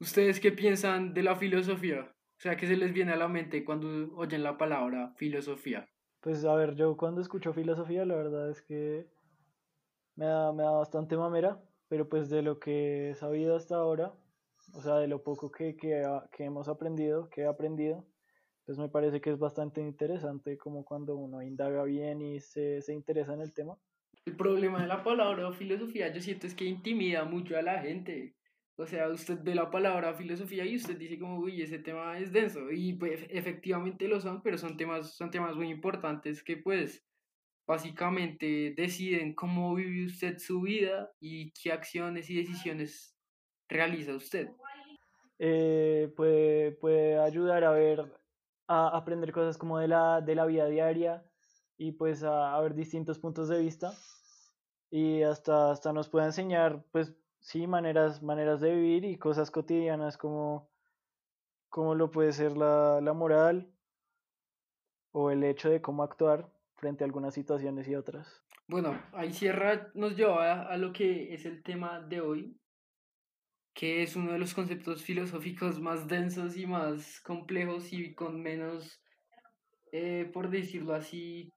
¿Ustedes qué piensan de la filosofía? O sea, ¿qué se les viene a la mente cuando oyen la palabra filosofía? Pues a ver, yo cuando escucho filosofía, la verdad es que me da, me da bastante mamera, pero pues de lo que he sabido hasta ahora, o sea, de lo poco que, que, que hemos aprendido, que he aprendido, pues me parece que es bastante interesante como cuando uno indaga bien y se, se interesa en el tema. El problema de la palabra filosofía, yo siento es que intimida mucho a la gente. O sea, usted ve la palabra filosofía y usted dice como, uy, ese tema es denso. Y pues efectivamente lo son, pero son temas, son temas muy importantes que pues básicamente deciden cómo vive usted su vida y qué acciones y decisiones realiza usted. Eh, puede, puede ayudar a ver, a aprender cosas como de la, de la vida diaria y pues a, a ver distintos puntos de vista y hasta, hasta nos puede enseñar pues sí, maneras, maneras de vivir y cosas cotidianas como, como lo puede ser la, la moral o el hecho de cómo actuar frente a algunas situaciones y otras. Bueno, ahí cierra, nos lleva a, lo que es el tema de hoy, que es uno de los conceptos filosóficos más densos y más complejos y con menos, eh, por decirlo así,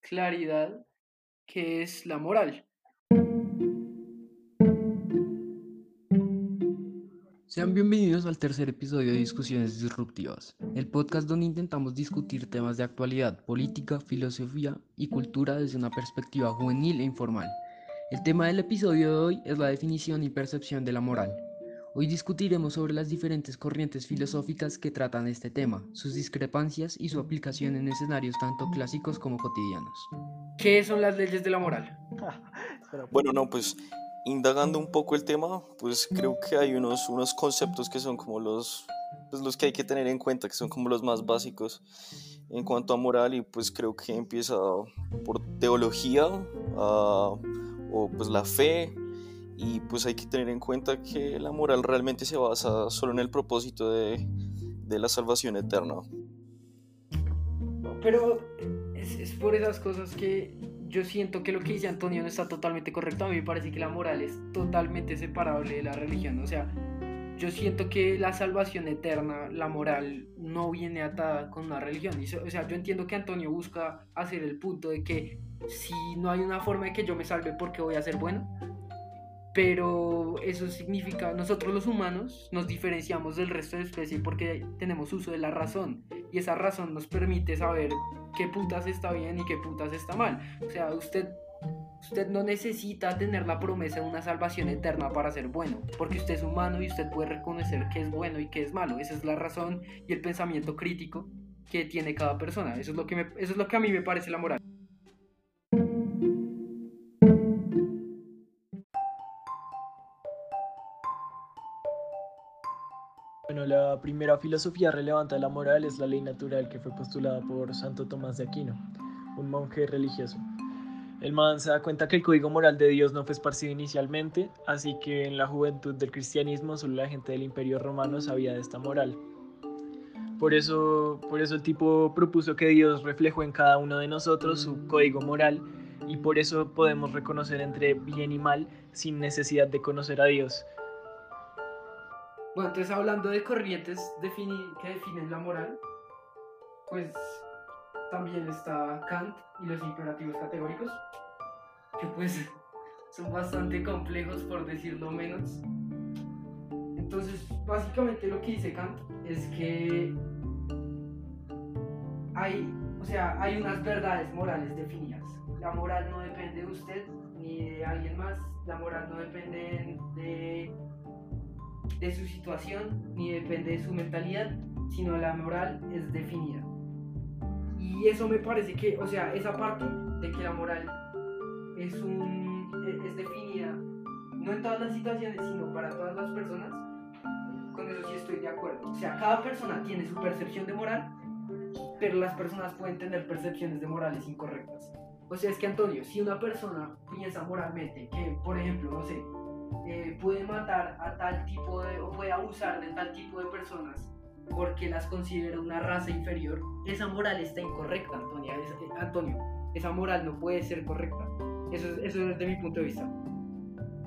claridad, que es la moral. Sean bienvenidos al tercer episodio de Discusiones Disruptivas, el podcast donde intentamos discutir temas de actualidad, política, filosofía y cultura desde una perspectiva juvenil e informal. El tema del episodio de hoy es la definición y percepción de la moral. Hoy discutiremos sobre las diferentes corrientes filosóficas que tratan este tema, sus discrepancias y su aplicación en escenarios tanto clásicos como cotidianos. ¿Qué son las leyes de la moral? bueno, no, pues indagando un poco el tema, pues creo que hay unos, unos conceptos que son como los, pues los que hay que tener en cuenta, que son como los más básicos en cuanto a moral y pues creo que empieza por teología uh, o pues la fe y pues hay que tener en cuenta que la moral realmente se basa solo en el propósito de, de la salvación eterna. Pero es, es por esas cosas que yo siento que lo que dice Antonio no está totalmente correcto. A mí me parece que la moral es totalmente separable de la religión. O sea, yo siento que la salvación eterna, la moral, no viene atada con una religión. O sea, yo entiendo que Antonio busca hacer el punto de que si no hay una forma de que yo me salve porque voy a ser bueno, pero eso significa, nosotros los humanos nos diferenciamos del resto de especies porque tenemos uso de la razón y esa razón nos permite saber qué putas está bien y qué putas está mal. O sea, usted, usted no necesita tener la promesa de una salvación eterna para ser bueno, porque usted es humano y usted puede reconocer qué es bueno y qué es malo. Esa es la razón y el pensamiento crítico que tiene cada persona. Eso es lo que, me, eso es lo que a mí me parece la moral. Bueno, la primera filosofía relevante de la moral es la ley natural que fue postulada por Santo Tomás de Aquino, un monje religioso. El man se da cuenta que el código moral de Dios no fue esparcido inicialmente, así que en la juventud del cristianismo solo la gente del imperio romano sabía de esta moral. Por eso, por eso el tipo propuso que Dios reflejó en cada uno de nosotros su código moral y por eso podemos reconocer entre bien y mal sin necesidad de conocer a Dios. Bueno, entonces hablando de corrientes que definen la moral, pues también está Kant y los imperativos categóricos, que pues son bastante complejos por decirlo menos. Entonces, básicamente lo que dice Kant es que hay, o sea, hay unas verdades morales definidas. La moral no depende de usted ni de alguien más, la moral no depende de de su situación ni depende de su mentalidad, sino la moral es definida. Y eso me parece que, o sea, esa parte de que la moral es, un, e, es definida, no en todas las situaciones, sino para todas las personas, con eso sí estoy de acuerdo. O sea, cada persona tiene su percepción de moral, pero las personas pueden tener percepciones de morales incorrectas. O sea, es que Antonio, si una persona piensa moralmente que, por ejemplo, no sé, eh, puede matar a tal tipo de, o puede abusar de tal tipo de personas porque las considera una raza inferior, esa moral está incorrecta, Antonia, eh, Antonio. Esa moral no puede ser correcta. Eso es, eso desde mi punto de vista.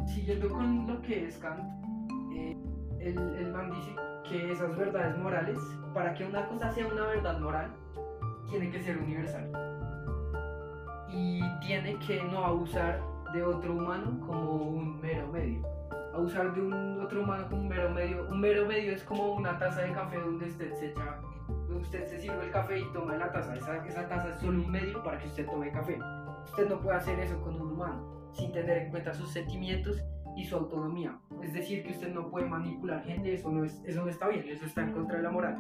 Siguiendo con lo que es Kant, eh, el, el man dice que esas verdades morales, para que una cosa sea una verdad moral, tiene que ser universal. Y tiene que no abusar de otro humano como un mero medio. Abusar de un otro humano como un mero medio. Un mero medio es como una taza de café donde usted se echa, usted se sirve el café y toma la taza. Esa, esa taza es solo un medio para que usted tome café. Usted no puede hacer eso con un humano sin tener en cuenta sus sentimientos y su autonomía. Es decir, que usted no puede manipular gente, eso no, es, eso no está bien, eso está en contra de la moral.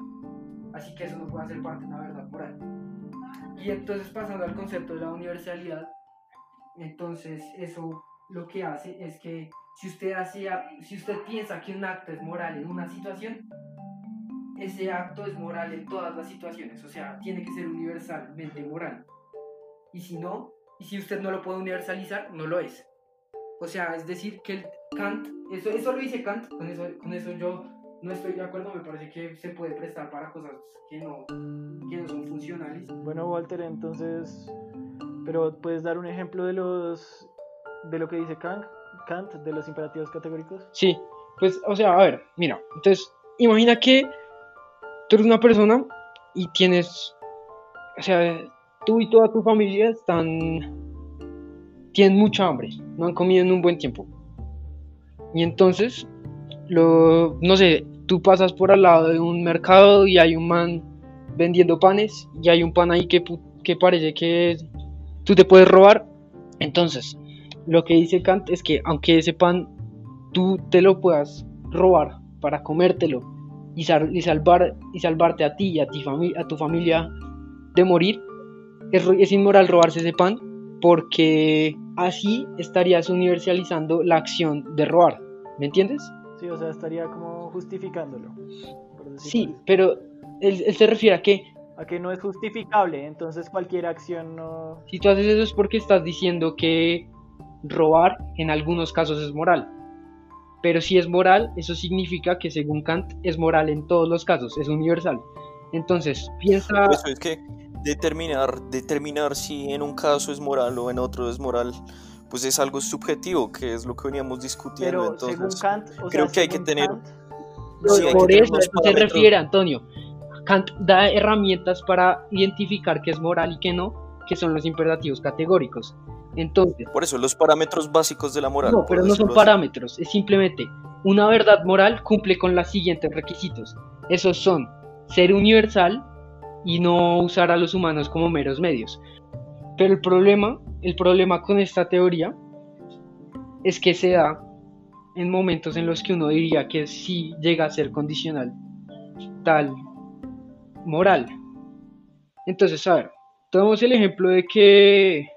Así que eso no puede ser parte de una verdad moral. Y entonces pasando al concepto de la universalidad, entonces eso lo que hace es que si usted, hacía, si usted piensa que un acto es moral en una situación, ese acto es moral en todas las situaciones, o sea, tiene que ser universalmente moral. Y si no, y si usted no lo puede universalizar, no lo es. O sea, es decir, que el Kant, eso, eso lo dice Kant, con eso, con eso yo no estoy de acuerdo, me parece que se puede prestar para cosas que no, que no son funcionales. Bueno, Walter, entonces, pero puedes dar un ejemplo de los de lo que dice Kant, Kant de los imperativos categóricos? Sí, pues, o sea, a ver, mira, entonces, imagina que tú eres una persona y tienes, o sea, tú y toda tu familia están, tienen mucha hambre, no han comido en un buen tiempo. Y entonces, lo, no sé, tú pasas por al lado de un mercado y hay un man vendiendo panes y hay un pan ahí que, que parece que tú te puedes robar. Entonces, lo que dice Kant es que aunque ese pan tú te lo puedas robar para comértelo y, y salvar, y salvarte a ti y a, ti a tu familia de morir, es, inmoral robarse ese pan porque así estarías universalizando la acción de robar. ¿Me entiendes? Sí, o sea, estaría como justificándolo. Sí, pero él, se refiere a que... A que no es justificable, entonces cualquier acción no... Si tú haces eso es porque estás diciendo que robar en algunos casos es moral. Pero si es moral, eso significa que según Kant es moral en todos los casos, es universal. Entonces, piensa... Eso es que determinar, determinar si en un caso es moral o en otro es moral, pues es algo subjetivo, que es lo que veníamos discutiendo. Pero Entonces, Kant, creo que hay que tener... por eso, se refiere, Antonio. Kant da herramientas para identificar qué es moral y qué no, que son los imperativos categóricos. Entonces, por eso, los parámetros básicos de la moral. No, pero no son parámetros, es simplemente una verdad moral cumple con los siguientes requisitos. Esos son ser universal, y no usar a los humanos como meros medios. Pero el problema, el problema con esta teoría es que se da en momentos en los que uno diría que sí llega a ser condicional tal moral. Entonces, a ver, tomamos el ejemplo de que,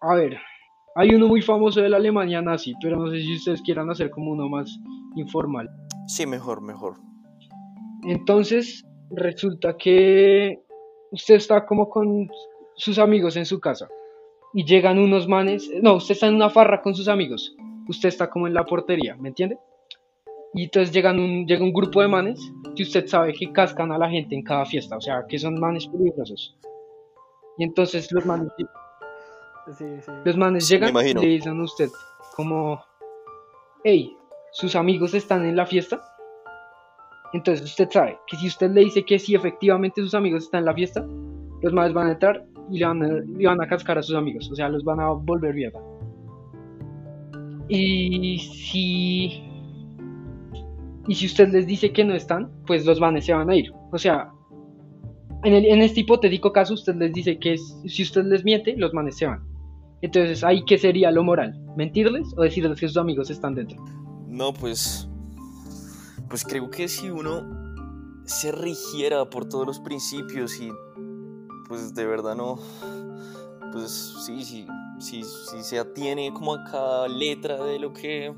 a ver, hay uno muy famoso de la Alemania nazi, pero no sé si ustedes quieran hacer como uno más informal. Sí, mejor, mejor. Entonces, resulta que usted está como con sus amigos en su casa y llegan unos manes, no, usted está en una farra con sus amigos, usted está como en la portería, ¿me entiende? Y entonces llegan un, llega un grupo de manes que usted sabe que cascan a la gente en cada fiesta, o sea, que son manes peligrosos. Y entonces los manes, Los manes llegan y le dicen a usted como, hey, sus amigos están en la fiesta entonces usted sabe que si usted le dice que sí, efectivamente sus amigos están en la fiesta, los madres van a entrar y le van a, van a cascar a sus amigos, o sea, los van a volver mierda. Y si y si usted les dice que no están, pues los manes se van a ir. O sea, en, en este hipotético caso, usted les dice que si usted les miente, los manes se van. Entonces, ¿ahí qué sería lo moral? ¿Mentirles o decirles que sus amigos están dentro? No, pues pues creo que si uno se rigiera por todos los principios y pues de verdad no, pues sí, sí, sí, sí se atiene como a cada letra de lo que,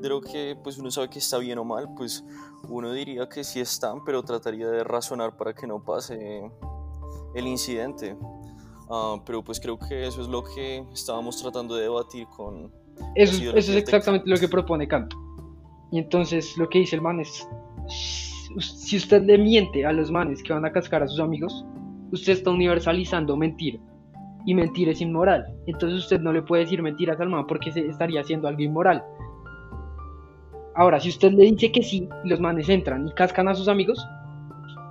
de lo que pues uno sabe que está bien o mal, pues uno diría que sí están, pero trataría de razonar para que no pase el incidente. Ah, pero pues creo que eso es lo que estábamos tratando de debatir con... Eso, eso es exactamente lo que propone Kant. Y entonces lo que dice el man es, si usted le miente a los manes que van a cascar a sus amigos, usted está universalizando mentir. Y mentir es inmoral. Entonces usted no le puede decir mentiras al man porque se estaría haciendo algo inmoral. Ahora, si usted le dice que sí, los manes entran y cascan a sus amigos,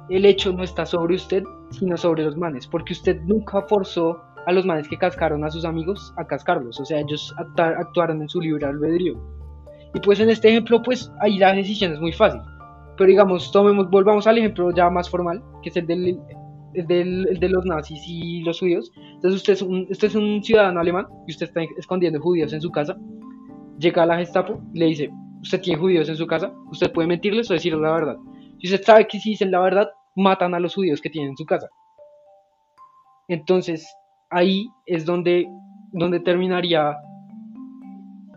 el hecho no está sobre usted, sino sobre los manes, porque usted nunca forzó a los manes que cascaron a sus amigos a cascarlos, o sea, ellos actuaron en su libre albedrío. Y pues en este ejemplo, pues ahí la decisión es muy fácil. Pero digamos, tomemos, volvamos al ejemplo ya más formal, que es el del, de los nazis y los judíos. Entonces usted es, un, usted es un ciudadano alemán y usted está escondiendo judíos en su casa. Llega a la Gestapo y le dice, usted tiene judíos en su casa, usted puede mentirles o decirles la verdad. Si usted sabe que si dicen la verdad, matan a los judíos que tienen en su casa. Entonces, ahí es donde, donde terminaría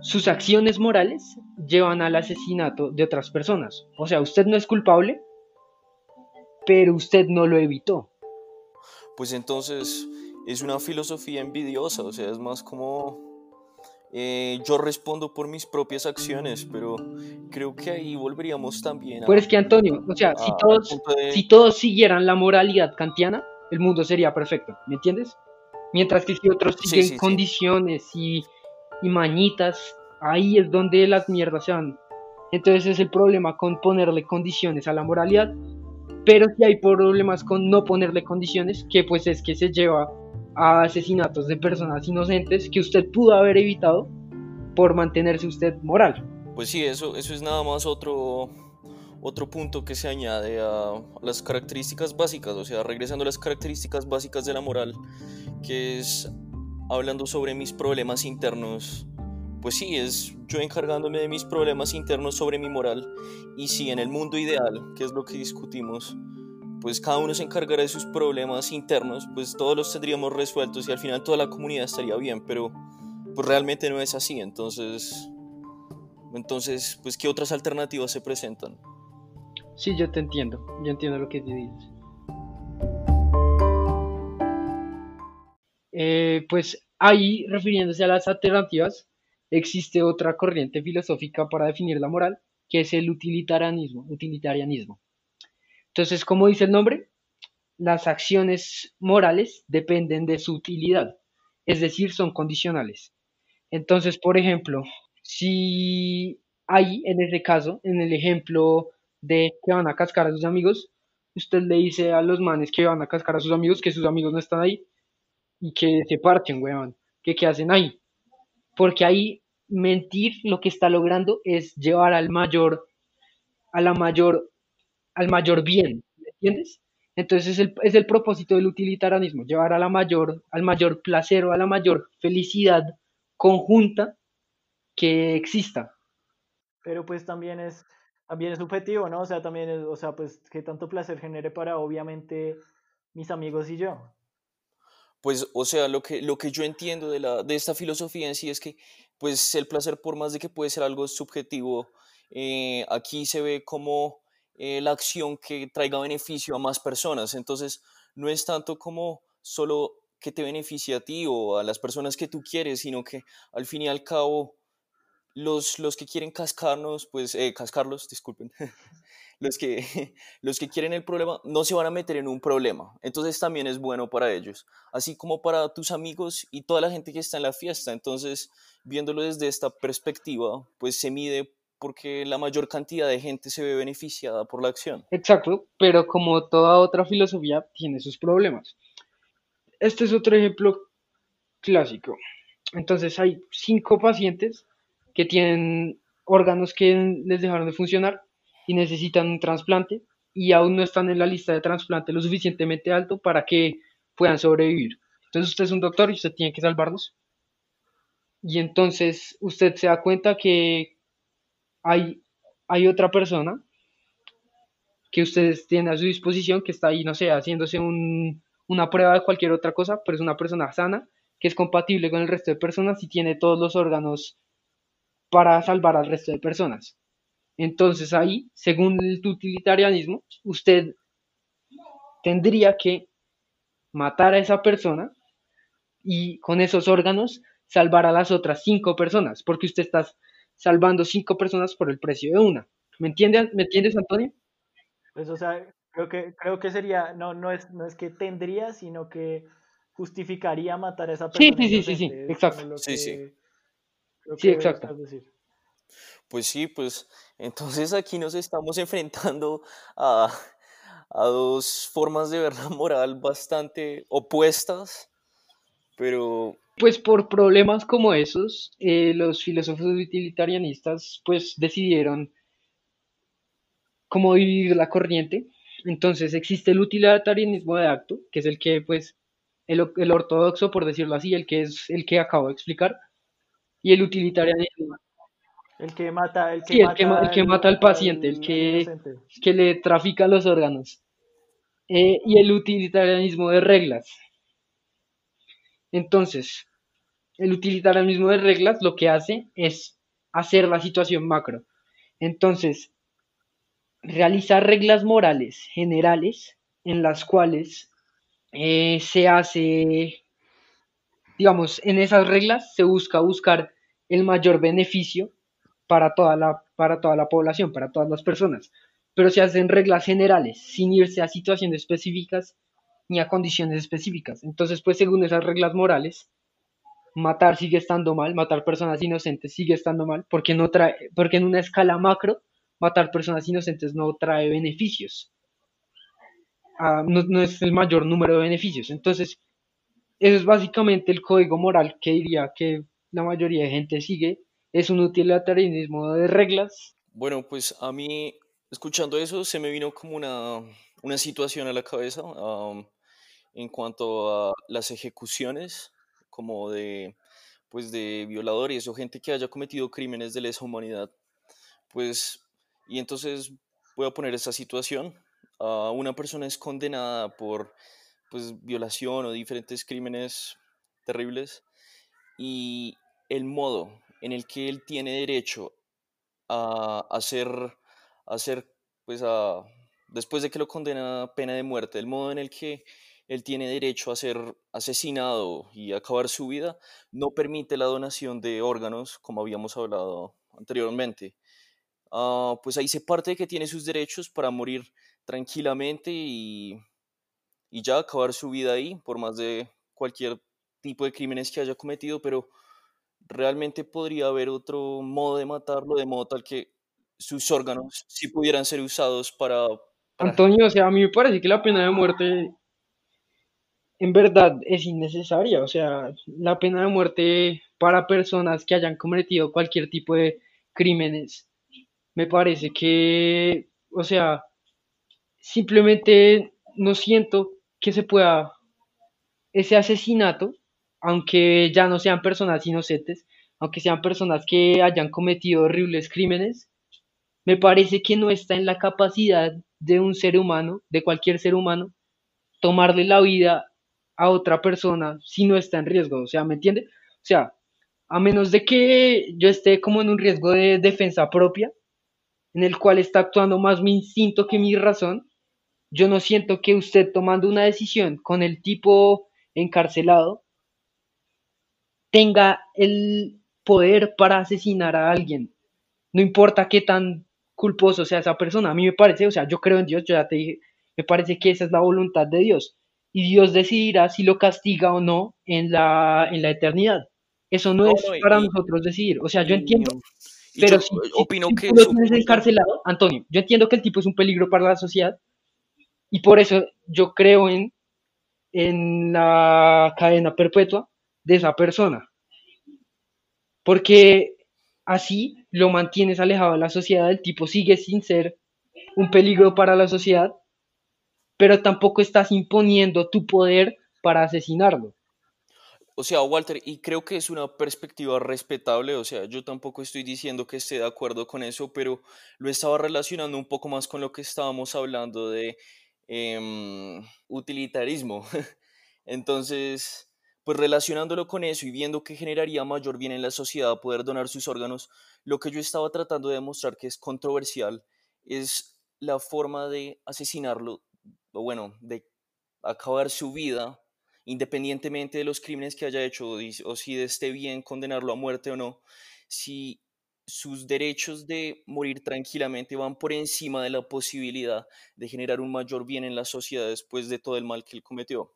sus acciones morales llevan al asesinato de otras personas. O sea, usted no es culpable, pero usted no lo evitó. Pues entonces es una filosofía envidiosa, o sea, es más como eh, yo respondo por mis propias acciones, pero creo que ahí volveríamos también a... Pero es que Antonio, o sea, si, todos, si todos siguieran la moralidad kantiana, el mundo sería perfecto, ¿me entiendes? Mientras que si otros siguen condiciones Y, y mañitas, ahí es donde las mierdas se van. Entonces es el problema con ponerle condiciones a la moralidad, pero si hay problemas con no ponerle condiciones, que pues es que se lleva a asesinatos de personas inocentes que usted pudo haber evitado por mantenerse usted moral. Pues sí, eso, eso es nada más otro, otro punto que se añade a las características básicas, o sea, regresando a las características básicas de la moral, que es hablando sobre mis problemas internos. Pues sí, es yo encargándome de mis problemas internos sobre mi moral. Y si en el mundo ideal, que es lo que discutimos, pues cada uno se encargará de sus problemas internos, pues todos los tendríamos resueltos y al final toda la comunidad estaría bien, pero pues realmente no es así, entonces, entonces, pues ¿qué otras alternativas se presentan? Sí, yo te entiendo, yo entiendo lo que dices. Eh, pues ahí, refiriéndose a las alternativas, existe otra corriente filosófica para definir la moral, que es el utilitarianismo. utilitarianismo. Entonces, como dice el nombre, las acciones morales dependen de su utilidad, es decir, son condicionales. Entonces, por ejemplo, si hay en ese caso, en el ejemplo de que van a cascar a sus amigos, usted le dice a los manes que van a cascar a sus amigos que sus amigos no están ahí y que se parten, weón, que qué hacen ahí. Porque ahí mentir lo que está logrando es llevar al mayor, a la mayor al mayor bien, ¿me entiendes? Entonces es el, es el propósito del utilitarianismo, llevar a la mayor, al mayor placer o a la mayor felicidad conjunta que exista. Pero pues también es, también es subjetivo, ¿no? O sea, también es, o sea, pues que tanto placer genere para obviamente mis amigos y yo. Pues, o sea, lo que, lo que yo entiendo de, la, de esta filosofía en sí es que, pues, el placer, por más de que puede ser algo subjetivo, eh, aquí se ve como eh, la acción que traiga beneficio a más personas. Entonces, no es tanto como solo que te beneficie a ti o a las personas que tú quieres, sino que al fin y al cabo los, los que quieren cascarnos, pues, eh, cascarlos, disculpen, los que, los que quieren el problema no se van a meter en un problema. Entonces también es bueno para ellos, así como para tus amigos y toda la gente que está en la fiesta. Entonces, viéndolo desde esta perspectiva, pues se mide porque la mayor cantidad de gente se ve beneficiada por la acción. Exacto, pero como toda otra filosofía tiene sus problemas. Este es otro ejemplo clásico. Entonces hay cinco pacientes que tienen órganos que les dejaron de funcionar y necesitan un trasplante y aún no están en la lista de trasplante lo suficientemente alto para que puedan sobrevivir. Entonces usted es un doctor y usted tiene que salvarlos. Y entonces usted se da cuenta que hay, hay otra persona que ustedes tienen a su disposición que está ahí, no sé, haciéndose una prueba de cualquier otra cosa, pero es una persona sana, que es compatible con el resto de personas y tiene todos los órganos para salvar al resto de personas. Entonces ahí, según el utilitarianismo, usted tendría que matar a esa persona y con esos órganos salvar a las otras cinco personas, porque usted está salvando cinco personas por el precio de una. ¿Me entiendes, ¿me entiendes Antonio? Pues, o sea, creo que, creo que sería, no, no, es, no es que tendría, sino que justificaría matar a esa persona. Sí, sí, sí, sí, exacto. Sí, sí. Sí, exacto. Pues sí, pues entonces aquí nos estamos enfrentando a, a dos formas de ver la moral bastante opuestas, pero Pues por problemas como esos, eh, los filósofos utilitarianistas pues decidieron cómo dividir la corriente. Entonces existe el utilitarianismo de acto, que es el que pues el, ortodoxo, por decirlo así, el que es el que acabo de explicar, y el utilitarianismo, El que mata, el que sí, el que, el mata que al, mata al paciente, el que le trafica los órganos, eh, y el utilitarianismo de reglas. Entonces, el utilitarianismo de reglas lo que hace es hacer la situación macro. Entonces, realizar reglas morales generales en las cuales eh, se hace, digamos, en esas reglas se busca buscar el mayor beneficio para toda la, para toda la población, para todas las personas. Pero se hacen reglas generales, sin irse a situaciones específicas ni a condiciones específicas. Entonces, pues según esas reglas morales, matar sigue estando mal, matar personas inocentes sigue estando mal, porque no trae, porque en una escala macro, matar personas inocentes no trae beneficios. Ah, no, es el mayor número de beneficios. Entonces, eso es básicamente el código moral que diría que la mayoría de gente sigue. Es un utilitarianismo de reglas. bueno, pues a mí, escuchando eso, se me vino como una, una situación a la cabeza en cuanto a las ejecuciones, como de, pues de violadores o gente que haya cometido crímenes de lesa humanidad. Pues, y entonces voy a poner esta situación. ah, una persona es condenada por pues, violación o diferentes crímenes terribles y el modo en el que él tiene derecho a hacer, a pues a, después de que lo condena a pena de muerte, el modo en el que él tiene derecho a ser asesinado y acabar su vida, no permite la donación de órganos, como habíamos hablado anteriormente. Ah, pues ahí se parte de que tiene sus derechos para morir tranquilamente y, y ya acabar su vida ahí, por más de cualquier tipo de crímenes que haya cometido, pero realmente podría haber otro modo de matarlo, de modo tal que sus órganos sí pudieran ser usados para, para Antonio, o sea, a mí me parece que la pena de muerte en verdad es innecesaria. O sea, la pena de muerte para personas que hayan cometido cualquier tipo de crímenes, me parece que, o sea, simplemente no siento que se pueda ese asesinato, aunque ya no sean personas inocentes, aunque sean personas que hayan cometido horribles crímenes, me parece que no está en la capacidad de un ser humano, de cualquier ser humano, tomarle la vida a otra persona si no está en riesgo. O sea, ¿me entiende? O sea, a menos de que yo esté como en un riesgo de defensa propia, en el cual está actuando más mi instinto que mi razón, yo no siento que usted tomando una decisión con el tipo encarcelado tenga el poder para asesinar a alguien. No importa qué tan culposo sea esa persona. A mí me parece, o sea, yo creo en Dios, yo ya te dije, me parece que esa es la voluntad de Dios. Y Dios decidirá si lo castiga o no en la, en la eternidad. Eso no No, es no, para y, nosotros decidir. O sea, yo entiendo, pero yo si, opino si que tú lo tienes encarcelado, Antonio, yo entiendo que el tipo es un peligro para la sociedad y por eso yo creo en, en la cadena perpetua de esa persona. Porque así lo mantienes alejado de la sociedad, el tipo sigue sin ser un peligro para la sociedad, pero tampoco estás imponiendo tu poder para asesinarlo. O sea, Walter, y creo que es una perspectiva respetable, o sea, yo tampoco estoy diciendo que esté de acuerdo con eso, pero lo estaba relacionando un poco más con lo que estábamos hablando de em, utilitarismo. Entonces, pues relacionándolo con eso y viendo que generaría mayor bien en la sociedad poder donar sus órganos, lo que yo estaba tratando de demostrar que es controversial es la forma de asesinarlo, o bueno, de acabar su vida independientemente de los crímenes que haya hecho o, si esté bien condenarlo a muerte o no, si sus derechos de morir tranquilamente van por encima de la posibilidad de generar un mayor bien en la sociedad después de todo el mal que él cometió.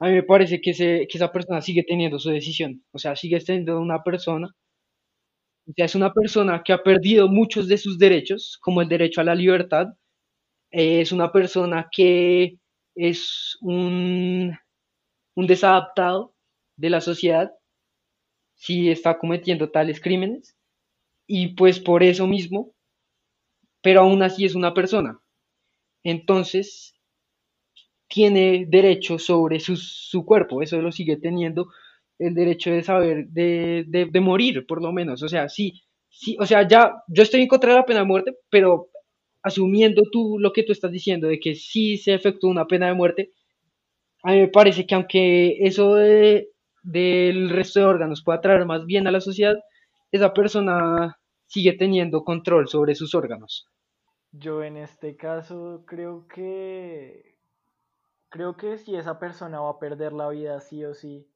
A mí me parece que, ese- que esa persona sigue teniendo su decisión, o sea, sigue siendo una persona O sea, es una persona que ha perdido muchos de sus derechos, como el derecho a la libertad. Eh, es una persona que es un, un desadaptado de la sociedad si está cometiendo tales crímenes. Y pues por eso mismo, pero aún así es una persona. Entonces, tiene derecho sobre su, su cuerpo, eso lo sigue teniendo el derecho de saber, de, de, morir, por lo menos. O sea, sí, sí, o sea, ya, yo estoy en contra de la pena de muerte, pero asumiendo tú lo que tú estás diciendo, de que sí se efectúa una pena de muerte, a mí me parece que aunque eso de, del resto de órganos pueda traer más bien a la sociedad, esa persona sigue teniendo control sobre sus órganos. Yo en este caso creo que creo que si esa persona va a perder la vida sí o sí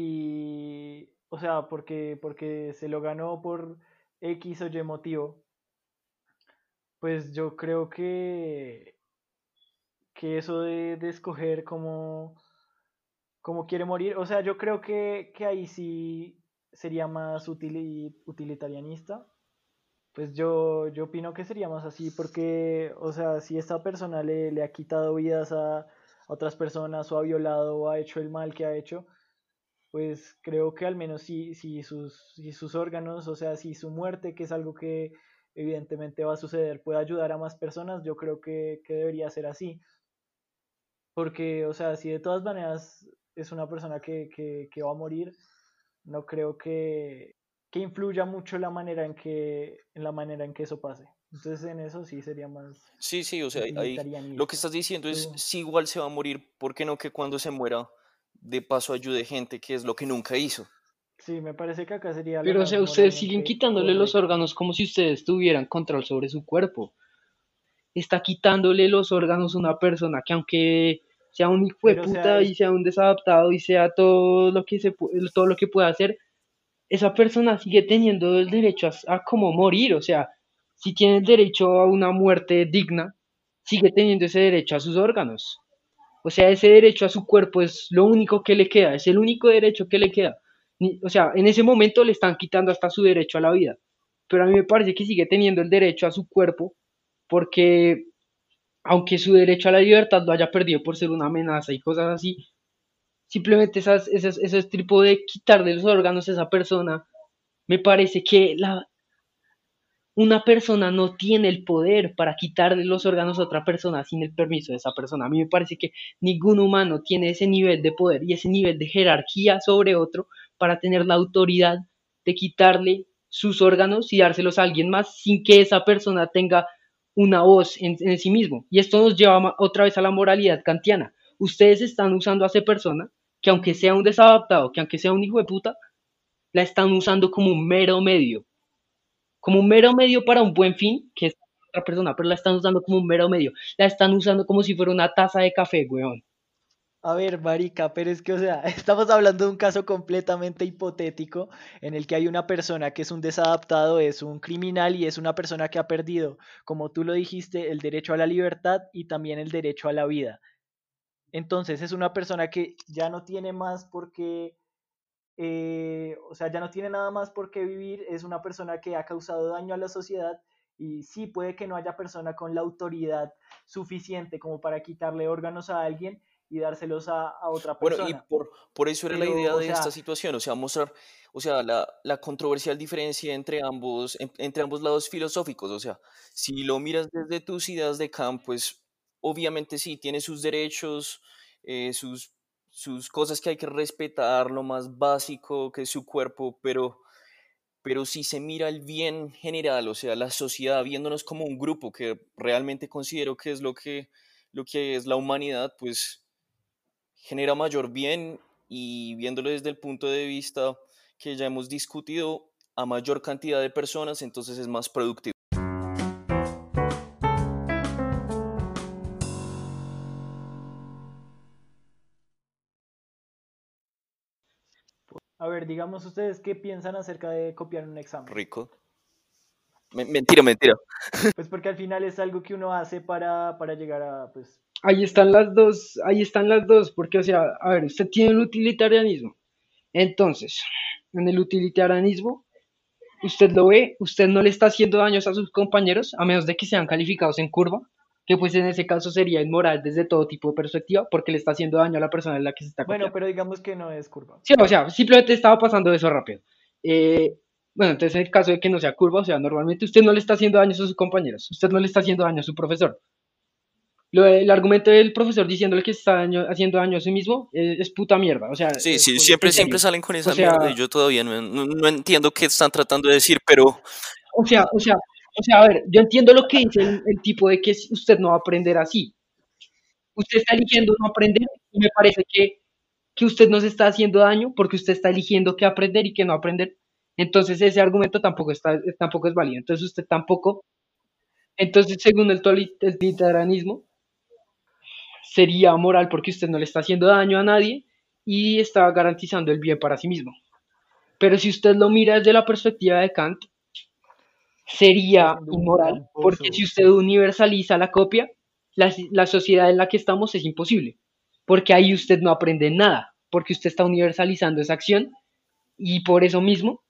y o sea, porque porque se lo ganó por X o Y motivo, pues yo creo que que eso de, de escoger cómo, cómo quiere morir, o sea, yo creo que, que ahí sí sería más utilitarianista pues yo, yo opino que sería más así, porque, o sea, si esta persona le, le ha quitado vidas a, otras personas o ha violado o ha hecho el mal que ha hecho, pues creo que al menos si, si, sus, si sus órganos, o sea, si su muerte, que es algo que evidentemente va a suceder, puede ayudar a más personas, yo creo que, que debería ser así. Porque, o sea, si de todas maneras es una persona que, que, que va a morir, no creo que, que influya mucho la manera en que, en la manera en que eso pase. Entonces en eso sí sería más... Sí, sí, o sea, ahí, lo que estás diciendo es, si igual se va a morir, ¿por qué no que cuando se muera de paso ayude gente, que es lo que nunca hizo? Sí, me parece que acá sería... Pero o sea, ustedes siguen quitándole los órganos como si ustedes tuvieran control sobre su cuerpo. Está quitándole los órganos a una persona que aunque sea un hijo de puta y sea un desadaptado y sea todo lo que se todo lo que pueda hacer, esa persona sigue teniendo el derecho a, como morir, o sea, si tiene el derecho a una muerte digna, sigue teniendo ese derecho a sus órganos. O sea, ese derecho a su cuerpo es lo único que le queda, es el único derecho que le queda. O sea, en ese momento le están quitando hasta su derecho a la vida. Pero a mí me parece que sigue teniendo el derecho a su cuerpo porque aunque su derecho a la libertad lo haya perdido por ser una amenaza y cosas así, simplemente esas, esas, ese tipo de quitarle los órganos a esa persona, me parece que la, una persona no tiene el poder para quitarle los órganos a otra persona sin el permiso de esa persona. A mí me parece que ningún humano tiene ese nivel de poder y ese nivel de jerarquía sobre otro para tener la autoridad de quitarle sus órganos y dárselos a alguien más sin que esa persona tenga una voz en, sí mismo. Y esto nos lleva otra vez a la moralidad kantiana. Ustedes están usando a esa persona que aunque sea un desadaptado, que aunque sea un hijo de puta, la están usando como un mero medio. Como un mero medio para un buen fin, que es otra persona, pero la están usando como un mero medio. La están usando como si fuera una taza de café, weón. A ver, marica, pero es que, o sea, estamos hablando de un caso completamente hipotético en el que hay una persona que es un desadaptado, es un criminal y es una persona que ha perdido, como tú lo dijiste, el derecho a la libertad y también el derecho a la vida. Entonces es una persona que ya no tiene más por qué, eh, o sea, ya no tiene nada más por qué vivir, es una persona que ha causado daño a la sociedad y sí puede que no haya persona con la autoridad suficiente como para quitarle órganos a alguien y dárselos a, otra persona. Bueno, y por, por eso era la idea de esta situación, o sea, mostrar, o sea, la, la controversial diferencia entre ambos, entre ambos lados filosóficos, o sea, si lo miras desde tus ideas de Kant, pues obviamente sí, tiene sus derechos, eh, sus, sus cosas que hay que respetar, lo más básico que es su cuerpo, pero, pero si se mira el bien general, o sea, la sociedad, viéndonos como un grupo que realmente considero que es lo que, lo que es la humanidad, pues genera mayor bien y viéndolo desde el punto de vista que ya hemos discutido a mayor cantidad de personas, entonces es más productivo. A ver, digamos ustedes qué piensan acerca de copiar un examen. Rico. mentira, mentira. Pues porque al final es algo que uno hace para, para llegar a, pues... Ahí están las dos, ahí están las dos, porque, o sea, a ver, usted tiene el utilitarianismo. Entonces, en el utilitarianismo, usted lo ve, usted no le está haciendo daños a sus compañeros, a menos de que sean calificados en curva, que pues en ese caso sería inmoral desde todo tipo de perspectiva, porque le está haciendo daño a la persona en la que se está Bueno, copiando. pero digamos que no es curva. Sí, o sea, simplemente estaba pasando eso rápido. Eh, bueno, entonces en el caso de que no sea curva, o sea, normalmente usted no le está haciendo daños a sus compañeros, usted no le está haciendo daño a su profesor. Lo- el argumento del profesor diciéndole que está daño- haciendo daño a sí mismo eh, es puta mierda. O sea, Sí, es sí, siempre, siempre salen con esa O sea- mierda y yo todavía no, no- no entiendo qué están tratando de decir, pero O sea, o sea, o sea, a ver, yo entiendo lo que dice el, el tipo de que usted no va a aprender así. Usted está eligiendo no aprender y me parece que, que usted no se está haciendo daño porque usted está eligiendo qué aprender y qué no aprender. Entonces ese argumento tampoco, está, tampoco es válido. Entonces usted tampoco, entonces según el, el tolitarianismo, sería moral porque usted no le está haciendo daño a nadie y está garantizando el bien para sí mismo. Pero si usted lo mira desde la perspectiva de Kant, sería inmoral, porque si usted universaliza la copia, la, la sociedad en la que estamos es imposible, porque ahí usted no aprende nada, porque usted está universalizando esa acción y por eso mismo,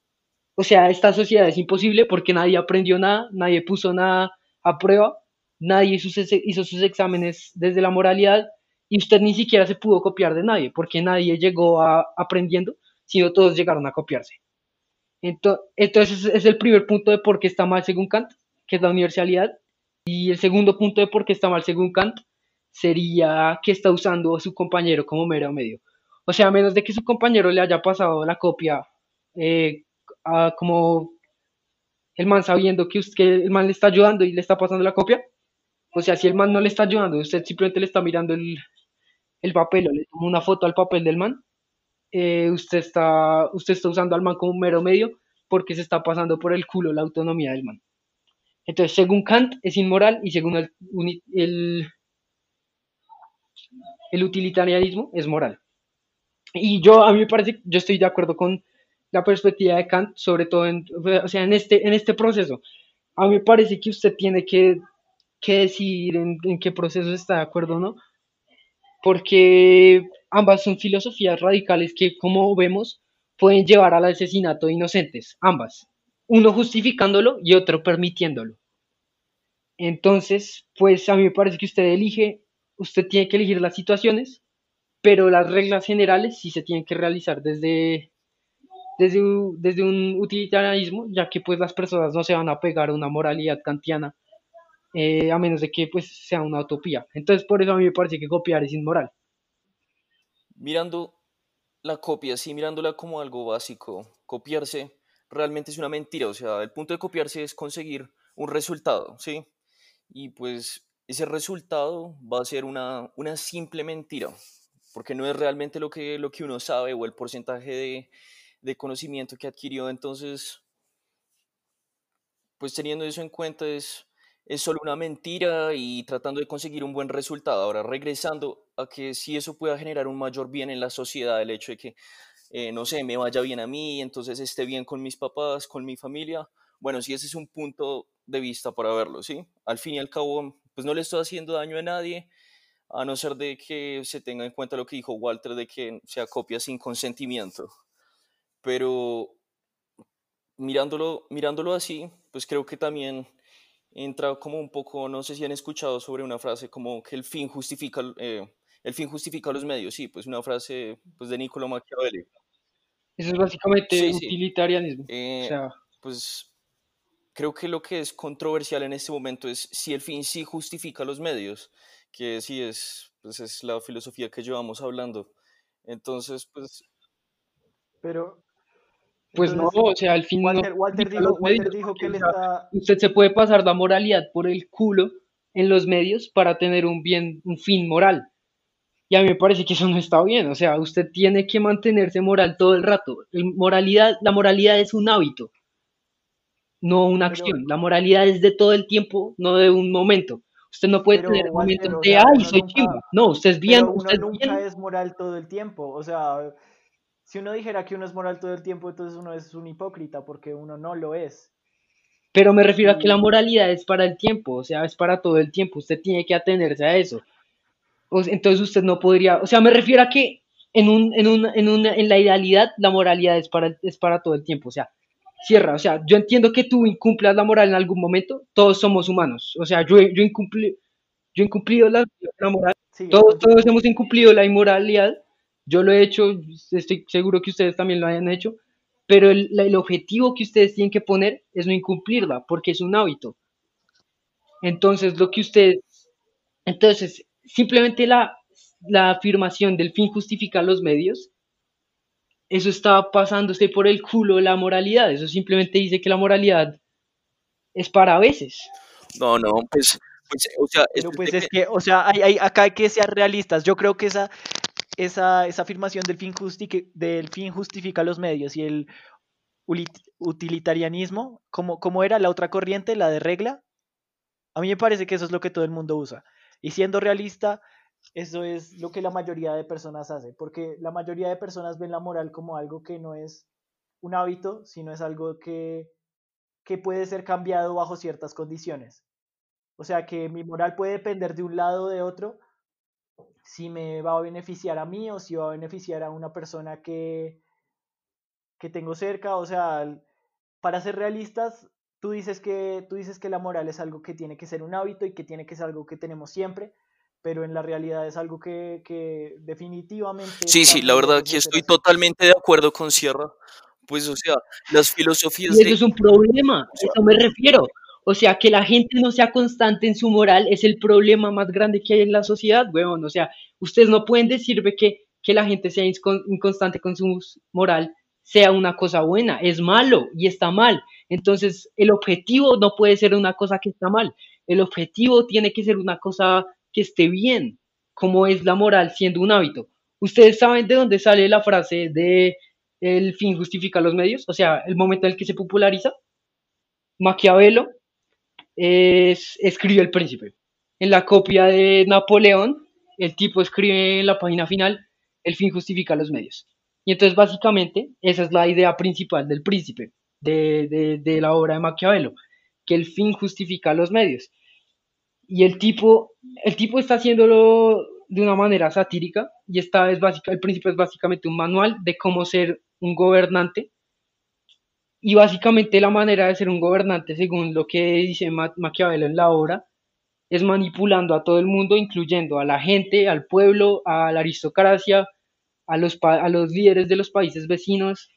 o sea, esta sociedad es imposible porque nadie aprendió nada, nadie puso nada a prueba, nadie hizo, sus- hizo sus exámenes desde la moralidad y usted ni siquiera se pudo copiar de nadie, porque nadie llegó a aprendiendo, sino todos llegaron a copiarse. Ento- Entonces, es el primer punto de por qué está mal según Kant, que es la universalidad. Y el segundo punto de por qué está mal según Kant sería que está usando a su compañero como mero medio. O sea, a menos de que su compañero le haya pasado la copia, eh, a- como el man sabiendo que, us- que el man le está ayudando y le está pasando la copia. O sea, si el man no le está ayudando, usted simplemente le está mirando el, el papel o le toma una foto al papel del man, eh, usted, está, usted está usando al man como un mero medio porque se está pasando por el culo la autonomía del man. Entonces, según Kant, es inmoral y según el, el, el utilitarianismo, es moral. Y yo, a mí me parece, yo estoy de acuerdo con la perspectiva de Kant, sobre todo en, o sea, en, este, en este proceso. A mí me parece que usted tiene que, que decidir en, en qué proceso está de acuerdo o no, porque ambas son filosofías radicales que, como vemos, pueden llevar al asesinato de inocentes, ambas, uno justificándolo y otro permitiéndolo. Entonces, pues a mí me parece que usted elige, usted tiene que elegir las situaciones, pero las reglas generales sí se tienen que realizar desde, desde, un- utilitarianismo, ya que pues las personas no se van a pegar a una moralidad kantiana, eh, a menos de que pues sea una utopía. Entonces, por eso a mí me parece que copiar es inmoral. Mirando la copia, sí, mirándola como algo básico, copiarse realmente es una mentira. O sea, el punto de copiarse es conseguir un resultado, ¿sí? Y pues ese resultado va a ser una, una simple mentira, porque no es realmente lo que, lo que uno sabe o el porcentaje de, de conocimiento que adquirió. Entonces, pues teniendo eso en cuenta es, es solo una mentira y tratando de conseguir un buen resultado. Ahora, regresando a que si eso pueda generar un mayor bien en la sociedad, el hecho de que, eh, no sé, me vaya bien a mí, entonces esté bien con mis papás, con mi familia, bueno, sí, ese es un punto de vista para verlo, ¿sí? Al fin y al cabo, pues no le estoy haciendo daño a nadie, a no ser de que se tenga en cuenta lo que dijo Walter, de que se acopia sin consentimiento. Pero mirándolo, mirándolo así, pues creo que también entra como un poco, no sé si han escuchado sobre una frase como que el fin justifica, eh, el fin justifica los medios, sí, pues una frase pues, de Niccolo Machiavelli. Eso es básicamente Sí, sí. utilitarianismo. Eh, O sea, pues creo que lo que es controversial en este momento es si el fin sí justifica los medios, que sí es, pues es la filosofía que llevamos hablando. Entonces, pues Pero. Pues no, entonces, o sea, al fin no Walter, justifica dijo, Walter dijo que él está. usted se puede pasar la moralidad por el culo en los medios para tener un bien, un fin moral. Y a mí me parece que eso no está bien. O sea, usted tiene que mantenerse moral todo el rato. El moralidad, la moralidad es un hábito, no una Pero- acción. La moralidad es de todo el tiempo, no de un momento. Usted no puede Pero, tener momentos de, ay, soy nunca- chimba. No, usted es bien, Pero uno usted es nunca bien. es moral todo el tiempo. O sea, si uno dijera que uno es moral todo el tiempo, entonces uno es un hipócrita, porque uno no lo es. Pero me refiero a que la moralidad es para el tiempo, o sea, es para todo el tiempo. Usted tiene que atenerse a eso. Sea, entonces usted no podría, o sea, me refiero a que en un, en un, en una, en la idealidad la moralidad es para, es para todo el tiempo. O sea, cierra. O sea, yo entiendo que tú incumplas la moral en algún momento, todos somos humanos. O sea, yo, yo, incumpli, yo he incumplido la, la moral, todos, todos hemos incumplido la inmoralidad. Yo lo he hecho, estoy seguro que ustedes también lo hayan hecho, pero el, el objetivo que ustedes tienen que poner es no incumplirla, porque es un hábito. Entonces, lo que ustedes, entonces, simplemente la, la afirmación del fin justifica los medios, eso está pasándose por el culo la moralidad. Eso simplemente dice que la moralidad es para veces. No, no, pues, pues o sea, Pero pues es que, o sea, hay, hay, acá hay que ser realistas. Yo creo que esa, esa, esa afirmación del fin, del fin justifica los medios y el utilitarianismo, como, como era la otra corriente, la de regla, a mí me parece que eso es lo que todo el mundo usa. Y siendo realista, eso es lo que la mayoría de personas hace, porque la mayoría de personas ven la moral como algo que no es un hábito, sino es algo que, que puede ser cambiado bajo ciertas condiciones. O sea que mi moral puede depender de un lado o de otro, si me va a beneficiar a mí o si va a beneficiar a una persona que, que tengo cerca. O sea, para ser realistas, tú dices, que, tú dices que la moral es algo que tiene que ser un hábito y que tiene que ser algo que tenemos siempre, pero en la realidad es algo que, que definitivamente... Sí, sí, la verdad que estoy totalmente de acuerdo con Sierra. Pues, o sea, las filosofías... Y eso es un problema, a eso me refiero. O sea, que la gente no sea constante en su moral es el problema más grande que hay en la sociedad, weón. O sea, ustedes no pueden decirme que, que la gente sea inconstante con su moral sea una cosa buena, es malo y está mal. Entonces, el objetivo no puede ser una cosa que está mal. El objetivo tiene que ser una cosa que esté bien, como es la moral siendo un hábito. ¿Ustedes saben de dónde sale la frase de el fin justifica los medios? O sea, el momento en el que se populariza. Maquiavelo es, escribe El Príncipe. En la copia de Napoleón, el tipo escribe en la página final, el fin justifica los medios. Y entonces básicamente esa es la idea principal del príncipe, de, de, de la obra de Maquiavelo, que el fin justifica los medios. Y el tipo, el tipo está haciéndolo de una manera satírica y esta es básica, el príncipe es básicamente un manual de cómo ser un gobernante y básicamente la manera de ser un gobernante, según lo que dice Maquiavelo en la obra, es manipulando a todo el mundo, incluyendo a la gente, al pueblo, a la aristocracia, a los, a los líderes de los países vecinos.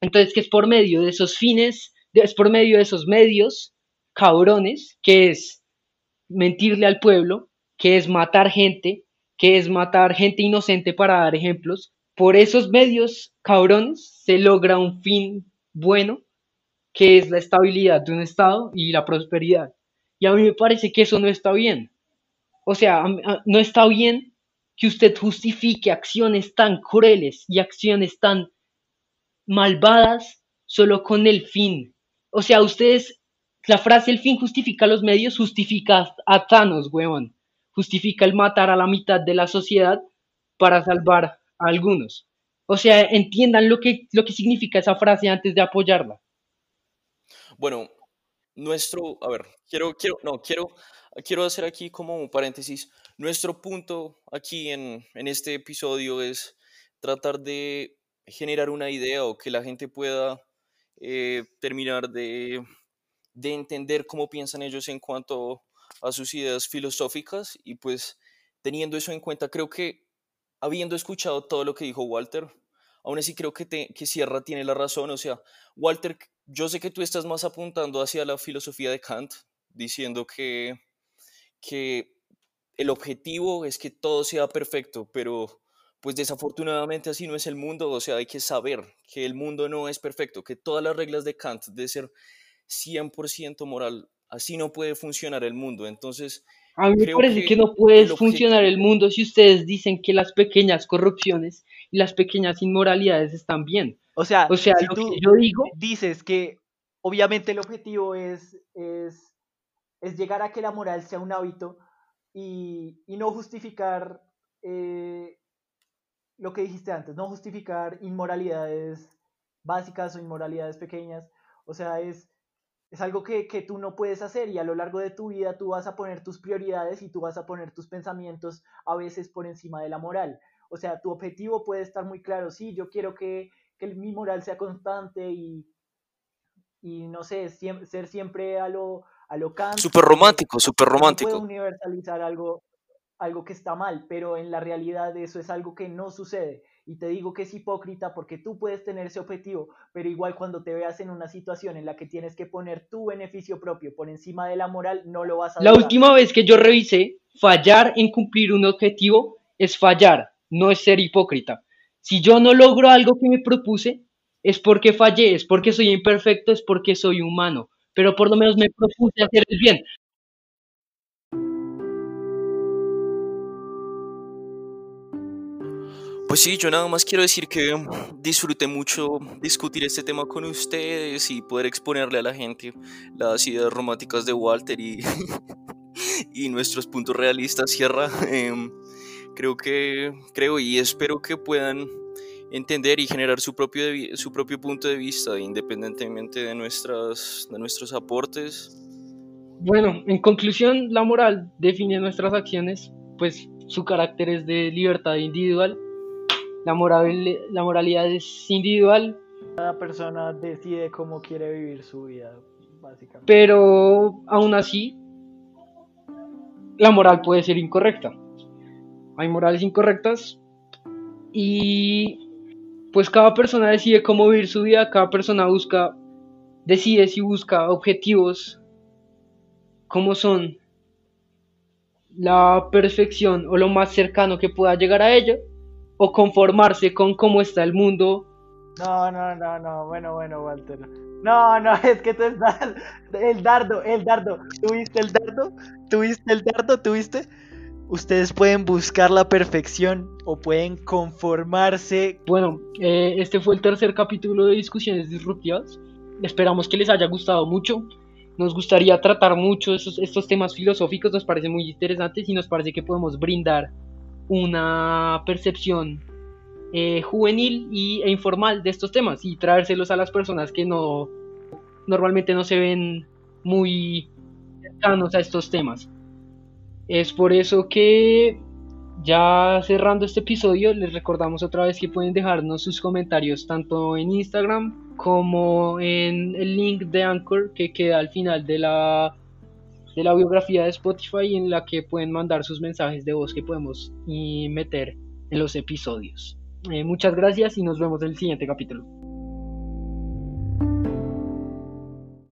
Entonces, que es por medio de esos fines, es por medio de esos medios cabrones, que es mentirle al pueblo, que es matar gente, que es matar gente inocente para dar ejemplos. Por esos medios cabrones se logra un fin bueno, que es la estabilidad de un Estado y la prosperidad. Y a mí me parece que eso no está bien. O sea, no está bien que usted justifique acciones tan crueles y acciones tan malvadas solo con el fin. O sea, ustedes, la frase el fin justifica los medios, justifica a Thanos, weón. Justifica el matar a la mitad de la sociedad para salvar a algunos. O sea, entiendan lo que, lo que significa esa frase antes de apoyarla. Bueno, nuestro, a ver, quiero, quiero, no, quiero, quiero hacer aquí como un paréntesis. Nuestro punto aquí en, en este episodio es tratar de generar una idea o que la gente pueda eh, terminar de, de entender cómo piensan ellos en cuanto a sus ideas filosóficas y pues teniendo eso en cuenta, creo que habiendo escuchado todo lo que dijo Walter, aún así creo que, que Sierra tiene la razón. O sea, Walter, yo sé que tú estás más apuntando hacia la filosofía de Kant, diciendo que, que el objetivo es que todo sea perfecto, pero pues desafortunadamente así no es el mundo. O sea, hay que saber que el mundo no es perfecto, que todas las reglas de Kant de ser 100% moral, así no puede funcionar el mundo. Entonces... A mí me parece que, que no puede funcionar el mundo si ustedes dicen que las pequeñas corrupciones y las pequeñas inmoralidades están bien. O sea, o sea si tú yo digo, dices que obviamente el objetivo es, es, es, llegar a que la moral sea un hábito y, y no justificar eh, lo que dijiste antes, no justificar inmoralidades básicas o inmoralidades pequeñas. O sea, es, es algo que, que, tú no puedes hacer y a lo largo de tu vida tú vas a poner tus prioridades y tú vas a poner tus pensamientos a veces por encima de la moral. O sea, tu objetivo puede estar muy claro, sí, yo quiero que, que mi moral sea constante y, y no sé, ser siempre a lo, a lo Kant. Súper romántico, súper romántico. No puede universalizar algo, algo que está mal, pero en la realidad eso es algo que no sucede. Y te digo que es hipócrita porque tú puedes tener ese objetivo, pero igual cuando te veas en una situación en la que tienes que poner tu beneficio propio por encima de la moral, no lo vas a La última vez que yo revisé, fallar en cumplir un objetivo es fallar, no es ser hipócrita. Si yo no logro algo que me propuse, es porque fallé, es porque soy imperfecto, es porque soy humano, pero por lo menos me propuse hacer el bien. Pues sí, yo nada más quiero decir que disfruté mucho discutir este tema con ustedes y poder exponerle a la gente las ideas románticas de Walter y, y nuestros puntos realistas, Sierra. Em, creo que, creo y espero que puedan entender y generar su propio, su propio punto de vista, independientemente de, nuestras, de nuestros aportes. Bueno, en conclusión, la moral define nuestras acciones, pues su carácter es de libertad individual. La, moral, la moralidad es individual. Cada persona decide cómo quiere vivir su vida, básicamente. Pero aún así, la moral puede ser incorrecta. Hay morales incorrectas y pues cada persona decide cómo vivir su vida, cada persona busca, decide si busca objetivos como son la perfección o lo más cercano que pueda llegar a ello, o conformarse con cómo está el mundo. No, no, no, no, bueno, bueno, Walter. No, no, es que tú estás. El dardo, el dardo. ¿Tuviste el dardo? ¿Tuviste el dardo? ¿Tuviste? ustedes pueden buscar la perfección o pueden conformarse. Bueno, eh, este fue el tercer capítulo de Discusiones Disruptivas. Esperamos que les haya gustado mucho. Nos gustaría tratar mucho estos, estos temas filosóficos, nos parecen muy interesantes y nos parece que podemos brindar una percepción eh, juvenil y, e informal de estos temas y traérselos a las personas que no normalmente no se ven muy cercanos a estos temas. Es por eso que ya cerrando este episodio, les recordamos otra vez que pueden dejarnos sus comentarios tanto en Instagram como en el link de Anchor que queda al final de la, de la biografía de Spotify en la que pueden mandar sus mensajes de voz que podemos meter en los episodios. Eh, muchas gracias y nos vemos en el siguiente capítulo.